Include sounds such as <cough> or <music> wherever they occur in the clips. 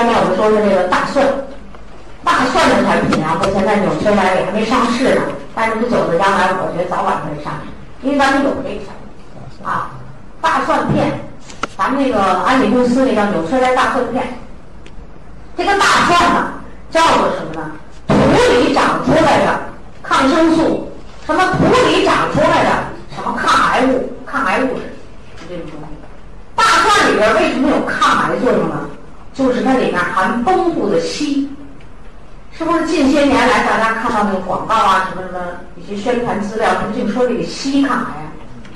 下面我们说说这个大蒜。大蒜的产品啊，目前在纽崔莱也还没上市呢，但是不久的将来，我觉得早晚会上市，因为咱们有这个产品啊。大蒜片，咱们那个安利公司那叫纽崔莱大蒜片。这个大蒜呢，叫做什么呢？土里长出来的抗生素，什么土里长出来的什么抗癌物、抗癌物质，就这种东西。大蒜里边为什么有抗癌作用呢？就是它里面含丰富的硒。是不是近些年来大家看到那个广告啊，什么什么一些宣传资料，什么净说这个硒抗癌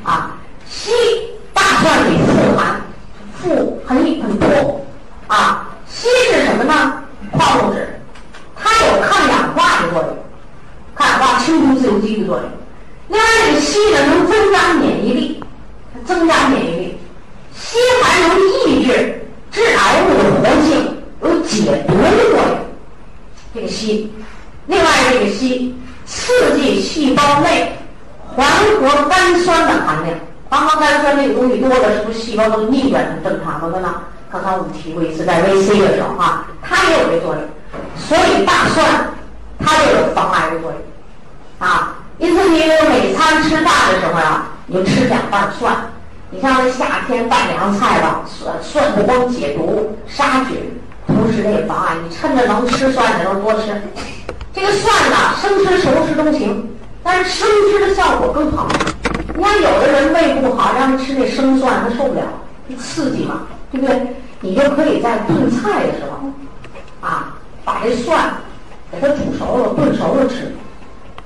啊？啊，硒大蒜里富含，富很很多啊。硒是什么呢？矿物质，它有抗氧化的作用，抗氧化清除自由基的作用。另外，这个硒呢能增加免疫力，增加免疫力。硒还能抑制致癌物的活性，有解毒的作用。这个硒，另外这个硒刺激细胞内环合苷酸的含量，环合苷酸这个东西多了，是不是细胞都逆转成正常的了呢？刚才我们提过一次，在 VC 的时候啊，它也有这作用，所以大蒜它就有防癌的作用啊。因此，你每餐吃饭的时候啊，你就吃两瓣蒜。你像这夏天拌凉菜吧，蒜蒜不光解毒杀菌。同时，这也妨碍你趁着能吃蒜的时候多吃。这个蒜呢，生吃熟吃都行，但是生吃的效果更好。你看，有的人胃不好，让他吃那生蒜，他受不了，刺激嘛，对不对？你就可以在炖菜的时候，啊，把这蒜给它煮熟了、炖熟了吃。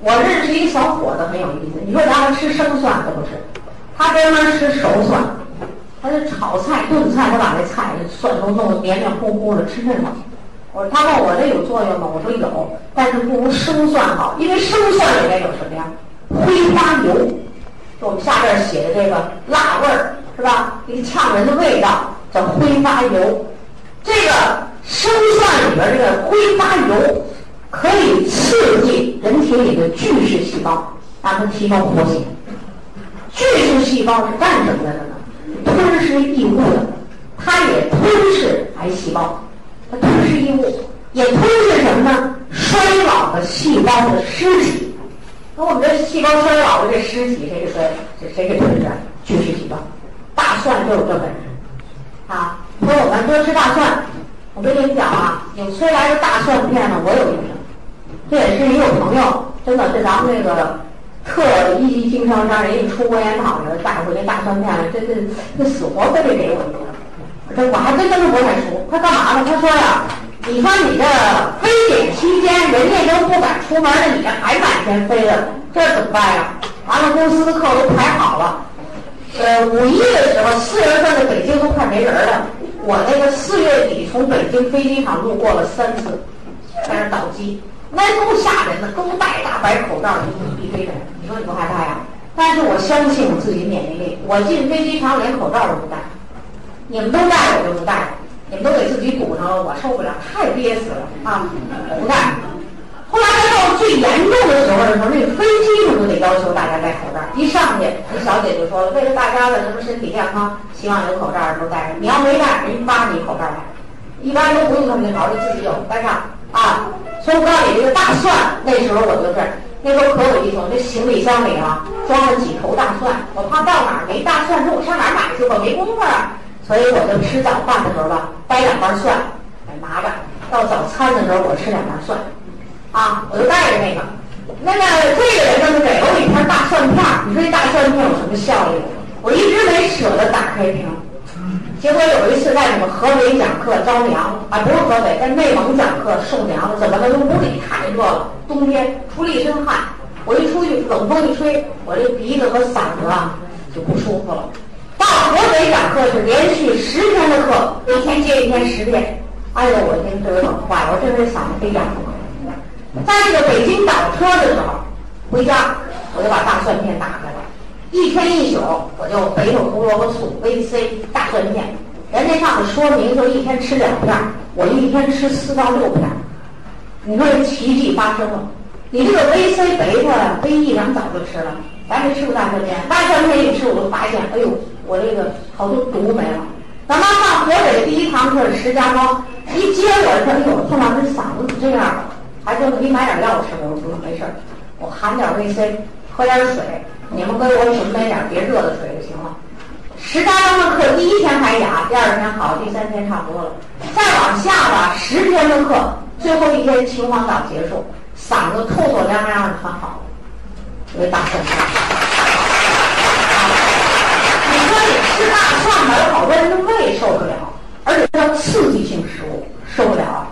我认识一小伙子很有意思，你说让他吃生蒜他不吃，他专门吃熟蒜。他就炒菜、炖菜，他把那菜蒜都弄得黏黏糊糊的，吃那个。我说他问我这有作用吗？我说有，但是不如生蒜好，因为生蒜里面有什么呀？挥发油，就我们下边写的这个辣味儿是吧？一呛人的味道叫挥发油。这个生蒜里边这个挥发油可以刺激人体里的巨噬细胞，让它提高活性。巨噬细胞是干什么的呢？吞噬异物的，它也吞噬癌细胞，它吞噬异物，也吞噬什么呢？衰老的细胞的尸体。那我们这细胞衰老的这尸体，谁给衰？谁谁给吞噬？巨噬细胞。大蒜就有这本事啊！说我们多吃大蒜。我跟你们讲啊，纽崔莱的大蒜片呢，我有一瓶。这也是一个朋友，真的是咱们那个。特一级经销商，人家出国研讨去了，带回来大蒜片了，这这这死活非得给我一个。这我还真跟他不太熟。他干嘛呢？他说呀，你说你这非典期间，人家都不敢出门了，你这还满天飞了，这怎么办呀？完了，公司的课都排好了。呃，五一的时候，四月份的北京都快没人了。我那个四月底从北京飞机场路过了三次，在那倒机。那够吓人的，都戴大白口罩，一一堆人，你说你不害怕呀？但是我相信我自己免疫力，我进飞机场连口罩都不戴。你们都戴，我就不戴。你们都给自己堵上了，我受不了，太憋死了啊！我不戴。后来到最严重的时候的时候，那个飞机上都得要求大家戴口罩。一上去，那小姐就说了，为了大家的什么身体健康，希望有口罩都戴上。你要没戴，人扒你口罩来。一般都不用他们那毛，就，自己有戴上啊。所以我告诉你，这个大蒜，那时候我就是，那时候可有意思了。这行李箱里啊，装了几头大蒜，我怕到哪儿没大蒜，说我上哪儿买去？我没工夫啊。所以我就吃早饭的时候吧，掰两瓣蒜，拿着；到早餐的时候，我吃两瓣蒜，啊，我就带着那个。那个这个人呢，给了我一片大蒜片你说这大蒜片有什么效益？我一直没舍得打开瓶。结果有一次在你们河北讲课着凉啊，不是河北，在内蒙讲课受凉了，怎么了？屋里太热了，冬天出了一身汗，我一出去冷风一吹，我这鼻子和嗓子啊就不舒服了。到河北讲课是连续十天的课，一天接一天十天，哎呦，我天，这个冷坏了，我这回嗓子非哑了。在这个北京倒车的时候，回家我就把大蒜片打开了。一天一宿，我就肥肉胡萝卜素 VC 大蒜片，人家上面说明就一天吃两片，我一天吃四到六片。你说这奇迹发生了？你这个 VC 贝塔 VE 咱早就吃了，咱没吃过大蒜片。大蒜片一吃，我就发现，哎呦，我这个好多毒没了。咱们上河北第一堂课是石家庄，一接我说，哎呦，宋老师嗓子这样？还说给你买点药吃。我说没事儿，我含点维 C，喝点水。你们给我准备点别热的水就行了。十八章的课，第一天还哑，第二天好，第三天差不多了。再往下吧，十天的课，最后一天秦皇岛结束，嗓子透透亮亮的，很好，因为大蒜片。你说你吃大蒜吧，好多人的胃受不了，而且叫刺激性食物，受不了。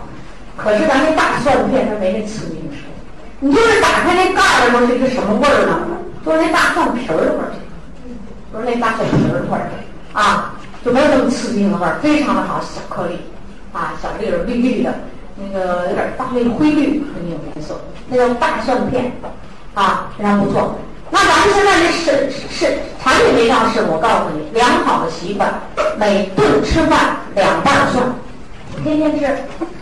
可是咱那大蒜片它没那刺激性食物，你就是打开那盖儿的时候是一个什么味儿呢？就是那大蒜皮儿的味儿。不是那大蒜皮儿的味儿啊，就没有那么刺激的味儿，非常的好，小颗粒，啊，小粒儿绿绿的，那个有点大那个灰绿的那种颜色，那叫大蒜片，啊，非常不错。那咱们现在这是是产品没上市，我告诉你，良好的习惯，每顿吃饭两瓣蒜，天天吃。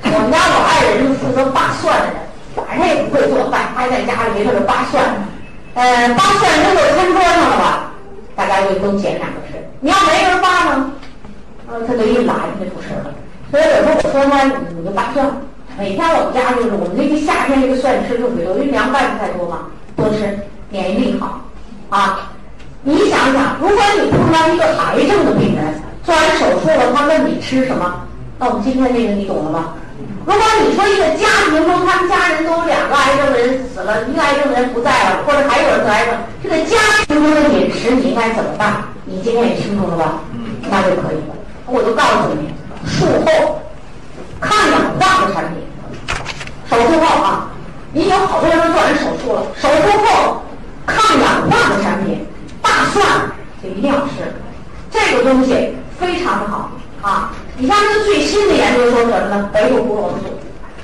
我们家老爱人就负责扒蒜的人，反正也不会做饭，他在家里没事就扒蒜，呃，扒蒜扔到餐桌上了吧？大家就都捡两个吃，你要没人扒呢，呃，他就一懒，他就不吃了。所以有时候我说他，你就扒蒜。每天我们家就是我们这个夏天这个蒜吃特别多，因为凉拌菜多嘛，多吃免疫力好啊。你想想，如果你碰到一个癌症的病人做完手术了，他问你吃什么，那我们今天这个你懂了吗？如果你说一个家庭中，他们家人都有两个癌症的人死了，一个癌症的人不在了，或者还有人得癌症，这个家庭中的饮食你应该怎么办？你今天也清楚了吧？那就可以了。我就告诉你，术后抗氧化的产品，手术后啊，你有好多人都做完手术了，手术后抗氧化的产品，大蒜就一定要吃，这个东西非常的好啊。你像这个最新的研究说什么呢？贝鲁胡萝卜素，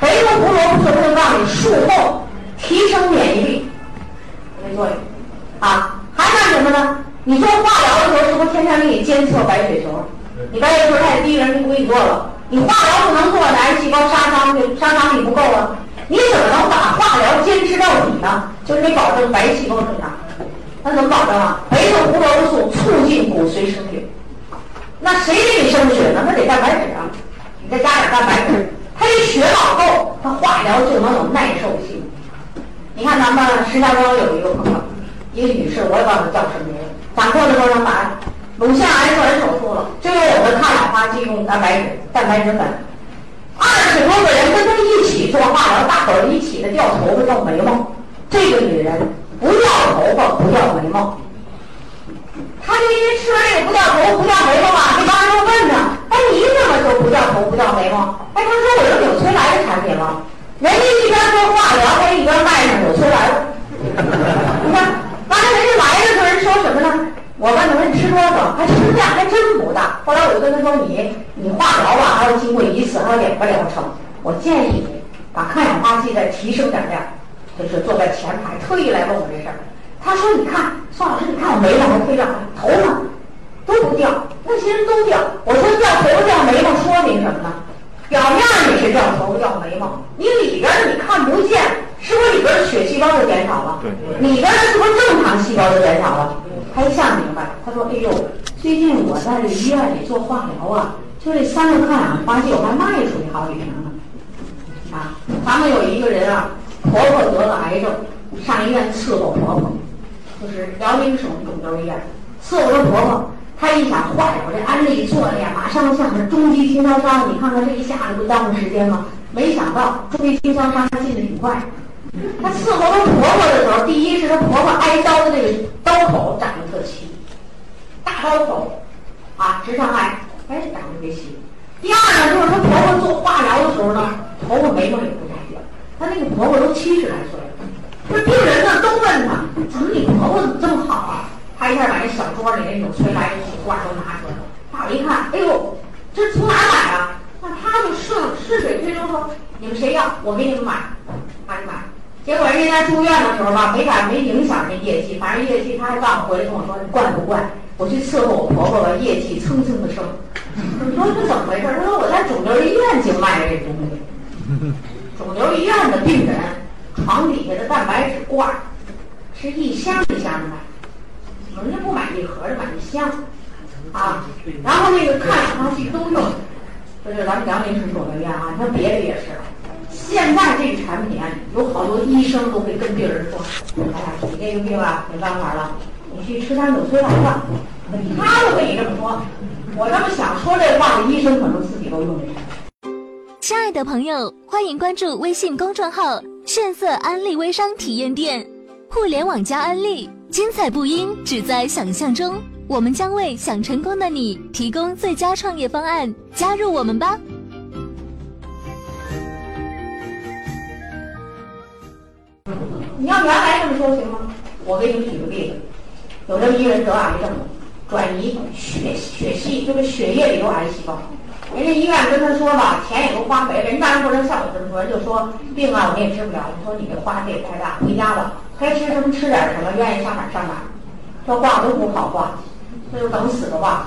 贝鲁胡萝卜素它就让你术后提升免疫力，没作用啊。还干什么呢？你做化疗的时候是不是天天给你监测白血球？你白血球太低人，就不给你做了。你化疗不能做，癌细胞杀伤力杀伤力不够啊。你怎么能把化疗坚持到底呢？就是得保证白细胞增长。那怎么保证啊？贝鲁胡萝卜素促进骨髓生血。那谁给你生血呢？那得蛋白质啊，你再加点蛋白质，他这血老够，他化疗就能有耐受性。你看咱们石家庄有一个朋友，一个女士，我也忘了叫什么名。讲课的时候她把乳腺癌做完手术了，就用我的抗氧化剂用蛋白质、蛋白质粉。二十多个人跟她一起做化疗，大伙儿一起的掉头发、掉眉毛。这个女人不掉头发，不掉眉毛。他就因为吃完这个不掉头不掉眉毛嘛，这帮人就问他：“哎，你怎么就不掉头不掉眉毛？”哎，他说：“我是纽崔莱的产品吗？人家一边做化疗，还一边卖上纽崔莱了。<laughs> 你看，完了人家来的时候人说什么呢？我问他说你吃多少？他吃量还真不大。后来我就跟他说：你你化疗吧，还要经过一次，还有两个疗程。我建议你把抗氧化剂再提升点量，就是坐在前排，特意来问我这事儿。”他说：“你看，宋老师，你看我眉毛还飞亮，头发都不掉，那些人都掉。我说掉头发掉眉毛，说明什么呢？表面你是掉头发掉眉毛，你里边你看不见，是不是里边的血细胞就减少了？对，里边的是不是正常细胞就减少了？他一下明白，他说：哎呦，最近我在这医院里做化疗啊，就这三个抗氧化剂，我还卖出去好几瓶呢。啊，咱们有一个人啊，婆婆得了癌症，上医院伺候婆婆。”就是辽宁省肿瘤医院伺候着婆婆，她一想坏了，我这安利做的呀，马上像是中级经销商，你看看这一下子不耽误时间吗？没想到中级经销商他进的挺快。她伺候她婆婆的时候，第一是她婆婆挨刀的这个刀口长得特齐，大刀口啊，直肠癌，哎，长得特别齐。第二呢，就是她婆婆做化疗的时候呢，头发眉毛也不太掉，她那个婆婆都七十来岁这病人呢都问他，怎么你婆婆怎么这么好啊？他一下把那小桌里那纽崔莱的几罐都拿出来了。大伙一看，哎呦，这从哪买啊？那他就顺顺水推舟说，你们谁要，我给你们买，他就买。结果人家住院的时候吧，没敢没影响这业绩，反正业绩他还告诉回来跟我说，你怪不怪？我去伺候我婆婆吧，业绩蹭蹭的升。你说这怎么回事？他说我在肿瘤医院就卖这东西，肿瘤医院的病人。床底下的蛋白质罐是一箱一箱的买，人家不买一盒，的买一箱啊。然后那个抗氧化剂都用，这是咱们辽宁省说的院啊，你看别的也是。现在这个产品啊，有好多医生都会跟病人说：“哎呀，你这个病啊，没办法了，你去吃点纽崔莱吧。”他都跟你这么说。我这么想说这话的医生，可能自己都用这产品。亲爱的朋友，欢迎关注微信公众号“炫色安利微商体验店”，互联网加安利，精彩不应只在想象中。我们将为想成功的你提供最佳创业方案，加入我们吧！你要原来这么说行吗？我给你们举个例子，有这么一人得癌症，转移血血系，就是血液里有癌细胞。人家医院跟他说吧，钱也都花没了。人当然不能像我这么说，人就说病啊，我们也治不了。你说你这花费也太大，回家吧，该吃什么吃点什么，愿意上哪上哪。这话都不好挂。那就等死的话，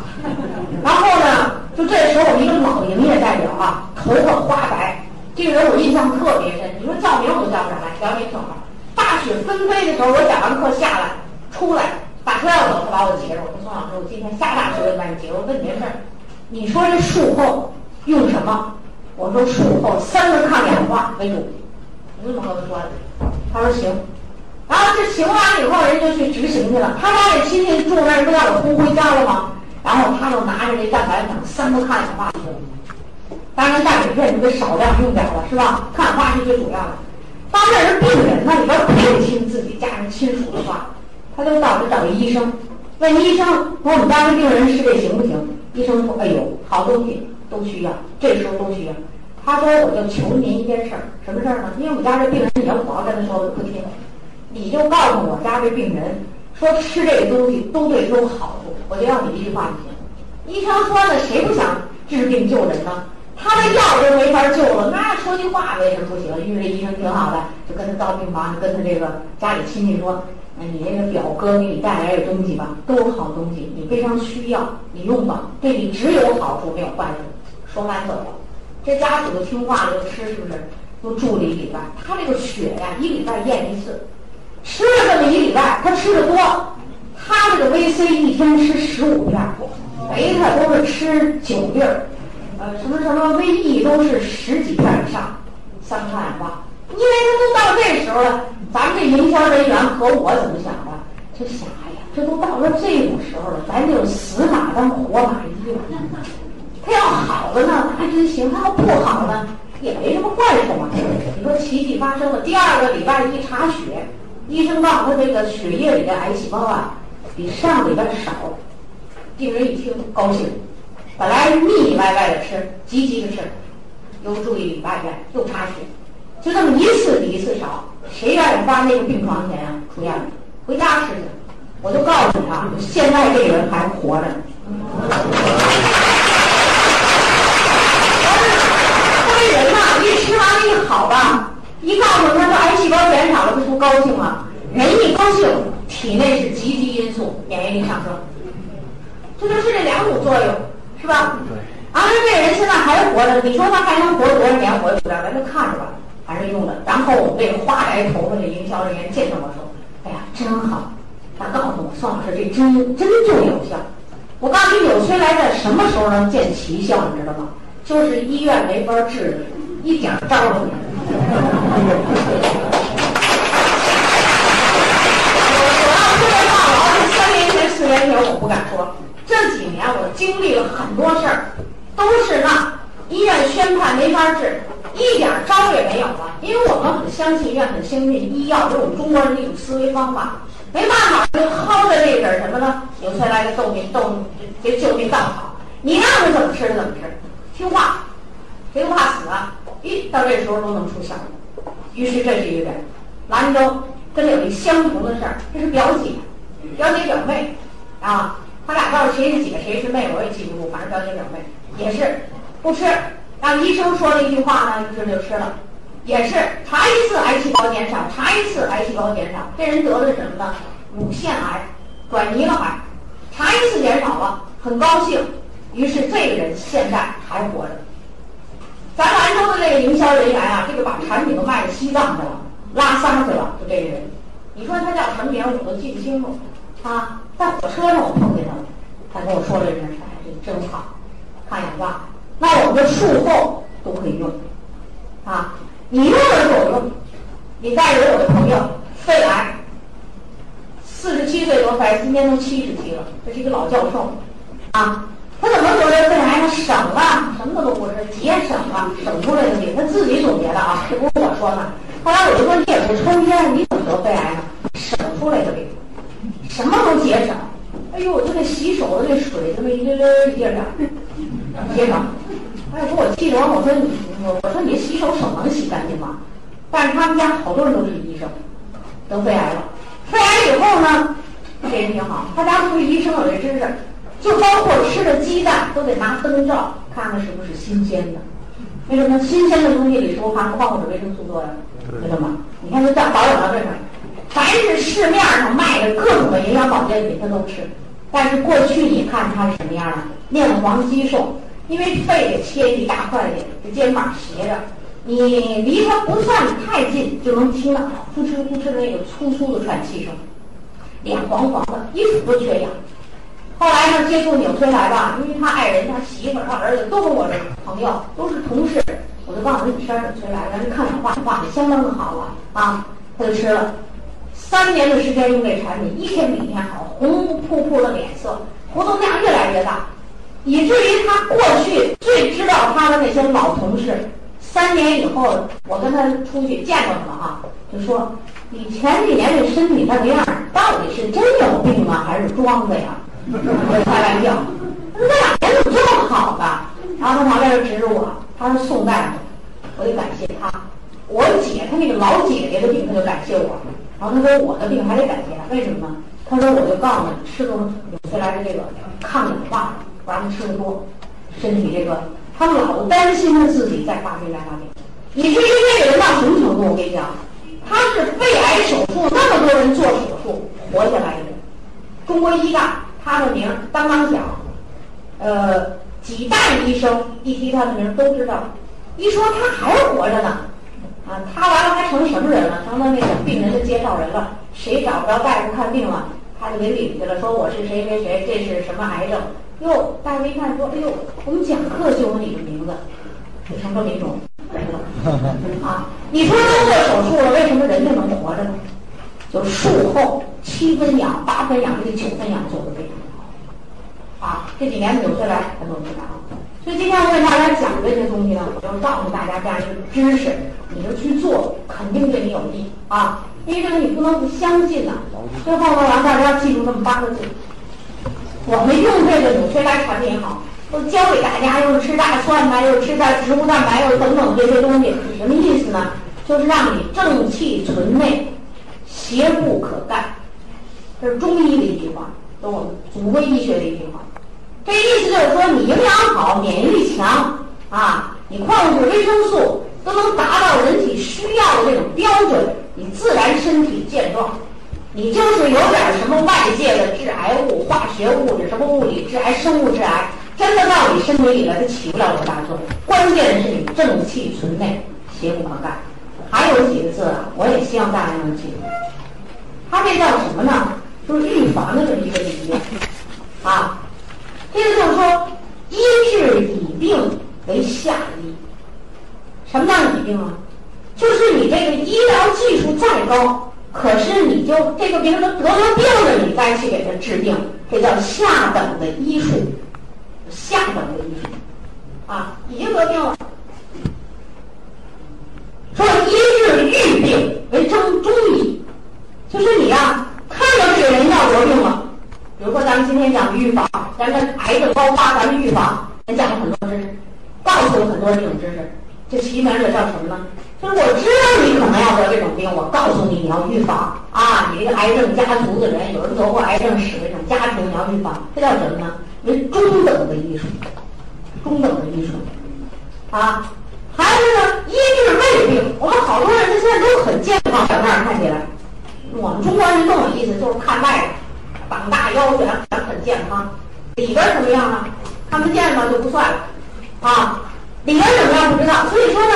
然后呢，就这时候一个老营业代表啊，头发花白，这个人我印象特别深。你说叫名我都叫不上来，辽宁省的。大雪纷飞的时候，我讲完课下来，出来打车要走，他把我截住。我说宋老师，我今天下大雪我把你截住。我问你件事儿，你说这术后用什么？我说术后三个抗氧化为主。你怎么和他说的，他说行。然后这行完以后，人就去执行去了。他家这亲戚住那儿，不让我轰回家了吗？然后他就拿着这蛋白粉、三个抗氧化剂，当然蛋白片你得少量用点了，是吧？抗氧化是最主要的。当这人病人那里边不亲自己家人亲属的话，他就到这找医生，问医生说我们家这病人是这行不行？医生说：哎呦，好东西都需要，这时候都需要。他说我就求您一件事儿，什么事儿呢？因为我们家这病人，你要我要跟他说，不听。你就告诉我家这病人说吃这个东西都对他有好处，我就要你一句话就行。医生说呢，谁不想治病救人呢？他的药都没法救了，那说句话为什么不行？因为这医生挺好的，就跟他到病房，跟他这个家里亲戚说：“你那个表哥给你带来的东西吧，都是好东西，你非常需要，你用吧，对你只有好处没有坏处。”说完走了，这家属就听话了，就吃，是不是？又住了一礼拜，他这个血呀，一礼拜验一次。吃了这么一礼拜，他吃的多，他这个 VC 一天吃十五片，贝塔都是吃九粒儿，呃，什么什么 VE 都是十几片以上，三抗氧化。因为他都到这时候了，咱们这营销人员和我怎么想的？就想，哎呀，这都到了这种时候了，咱就死马当活马医了。他要好了呢，还真行；他要不好呢，也没什么坏处嘛。你说奇迹发生了，第二个礼拜一查血。医生告诉他，这个血液里的癌细胞啊，比上礼拜少。病人一听高兴，本来腻腻歪歪的吃，急急的吃，又住一礼拜院，又查血，就这么一次比一次少。谁愿意花那个病床钱啊？出院了，回家吃去。我就告诉你啊，现在这个人还活着呢。这人呐，一吃完了一好吧。一告诉他说癌细胞减少了，他不高兴吗？人一高兴，体内是积极因素，免疫力上升，这就是这两种作用，是吧？对。而这人现在还活着，你说他还能活多少年？我也不知道，咱就看着吧，还是用的。然后我们这个花白头发的营销人员见到我说：“哎呀，真好！”他告诉我：“宋老师，这真真就有效。”我告诉你，纽崔莱在什么时候能见奇效？你知道吗？就是医院没法治，一点招都没有。我要说这话，我三年前、四年前，我不敢说。这几年我经历了很多事儿，都是那医院宣判没法治，一点招也没有了。因为我们很相信医院，很相信医药，这是我们中国人的一种思维方法。没办法，就薅着这点什么呢？纽崔莱的救命救这救命稻草，你让他怎么吃他怎么吃，听话，谁不怕死啊？咦到这时候都能出效果，于是这是一个人，兰州跟有一相同的事儿，这是表姐，表姐表妹，啊，他俩到底谁是姐谁是妹我也记不住，反正表姐表妹也是不吃，让医生说了一句话呢，于是就吃了，也是查一次癌细胞减少，查一次癌细胞减少，这人得的什么呢？乳腺癌，转移了还，查一次减少了，很高兴，于是这个人现在还活着。咱兰州的这个营销人员啊，这个把产品都卖到西藏去了，拉萨去了，就这个人。你说他叫什么名，我都记不清楚。啊，在火车上我碰见他，他跟我说了一声：“哎，这真好，抗氧化，那我们的术后都可以用，啊，你用的有用。你再有我的朋友肺癌，四十七岁得肺癌，今年都七十七了，这是一个老教授，啊，他怎么得的肺癌呢？省了，什么都不是，节省了，省出来的病，他自己总结的啊，这不是我说的。后来我就说你也不抽烟，你怎么得肺癌呢？省出来的病，什么都节省。哎呦，就那洗手的那水，这么一溜溜一点点，节省。哎，给我气着我，我说你，我我说你洗手手能洗干净吗？但是他们家好多人都是医生，得肺癌了。肺癌以后呢，这人挺好，他家不是医生有这知识，就包括吃的鸡蛋都得拿灯照看看是不是新鲜的。为什么？新鲜的东西里是不含矿物质、维生素多呀？知道吗？你看，他在保养到这上，凡是市面上卖的各种的营养保健品，他都吃。但是过去你看他是什么样的？面黄肌瘦，因为肺给切一大块的，这肩膀斜着。你离他不算太近，就能听到呼哧呼哧的那个粗粗的喘气声，脸黄黄的，一直都缺氧。后来呢，接触纽崔莱吧，因为他爱人、他媳妇、他儿子都是我的朋友，都是同事，我就告诉他你吃纽崔莱，咱是抗氧化，化的相当的好了啊。他就吃了，三年的时间用这产品，一天比一天好，红扑扑的脸色，活动量越来越大，以至于他过去最知道他的那些老同事。三年以后，我跟他出去见过他了啊，就说你前几年这身体那个样，到底是真有病啊，还是装的呀？我 <laughs> 开玩笑，那两年怎么这么好呢？然后他旁边就指着我，他说宋大夫，我得感谢他。我姐她那个老姐姐的病，他就感谢我。然后他说我的病还得感谢他，为什么呢？他说我就告诉你，吃个纽崔莱的这个抗氧化，不让他吃的多，身体这个。他老担心他自己再发病再发病，以至于这个人到什么程度？我跟你讲，他是肺癌手术那么多人做手术活下来的，中国医大他的名当当响，呃，几代医生一提他的名都知道，一说他还活着呢，啊，他完了还成什么人了？成了那个病人的介绍人了，谁找不着大夫看病了，他就给领去了，说我是谁谁谁，这是什么癌症。哟，大夫一看说：“哎呦，我们讲课就有你的名字，就成这么一种人了 <laughs> 啊！你说都做手术了，为什么人家能活着呢？就术后七分养、八分养这九分养做的非常好啊！这几年纽崔莱很多知道，所以今天我给大家讲这些东西呢，我就告诉大家这样一个知识，你就去做，肯定对你有利啊！因为这个你不能不相信呐。最后呢，让大家记住这么八个字。”我们用这个纽崔莱产品好，都教给大家，又是吃大蒜呐，又是吃点植物蛋白，又等等这些东西，什么意思呢？就是让你正气存内，邪不可干。这是中医的一句话，是我们祖国医学的一句话。这意思就是说，你营养好，免疫力强啊，你矿物质、维生素都能达到人体需要的这种标准，你自然身体健壮。你就是有点什么外界的致癌物、化学物质、什么物理致癌、生物致癌，真的到你身体里了，它起不了多大作用。关键是你正气存内，邪不可干。还有几个字啊，我也希望大家能记住。它这叫什么呢？就是预防的这么一个理念啊。意思就是说，医治乙病为下医。什么叫乙病啊？就是你这个医疗技术再高。可是你就这个病人得了病了，你再去给他治病，这叫下等的医术，下等的医术，啊，已经得病了。说医治愈病为中中医，就是你呀，看到这个人要得病了，比如说咱们今天讲预防，咱们癌症高发，咱们预防，咱讲了很多知识，告诉了很多这种知识，这起名这叫什么呢？就是我知道你可能要得这种病，我告诉你你要预防啊！你这个癌症家族的人，有人得过癌症史这种家庭你要预防，这叫什么呢？为中等的医术，中等的医术啊！还有呢，医治胃病，我们好多人现在都很健康，表面上看起来，我们中国人更有意思，就是看外膀大腰圆，很健康，里边什么样呢？看不见嘛就不算了啊！里边怎么样不知道，所以说呢。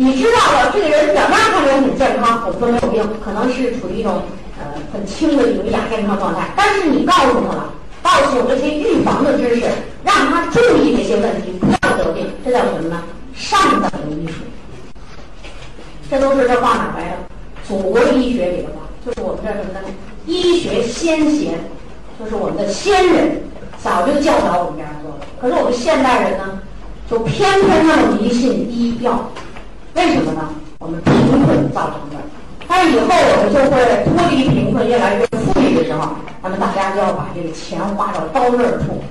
你知道了，这个人表面看起来很健康，我们说没有病，可能是处于一种呃很轻的一种亚健康状态。但是你告诉他了，告诉我这些预防的知识，让他注意这些问题，不要得病，这叫什么呢？上等的医术。这都是这话哪来的？祖国医学里的话，就是我们这什么呢？医学先贤，就是我们的先人早就教导我们这样做的。可是我们现代人呢，就偏偏那么迷信医药，为什么呢？我们贫困造成的。但是以后我们就会脱离贫困，越来越富裕的时候，那么大家就要把这个钱花到刀刃处，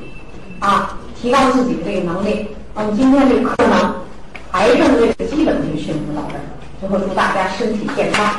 啊，提高自己的这个能力。那么今天这个课呢，癌症这个基本培训就到这儿，最后祝大家身体健康。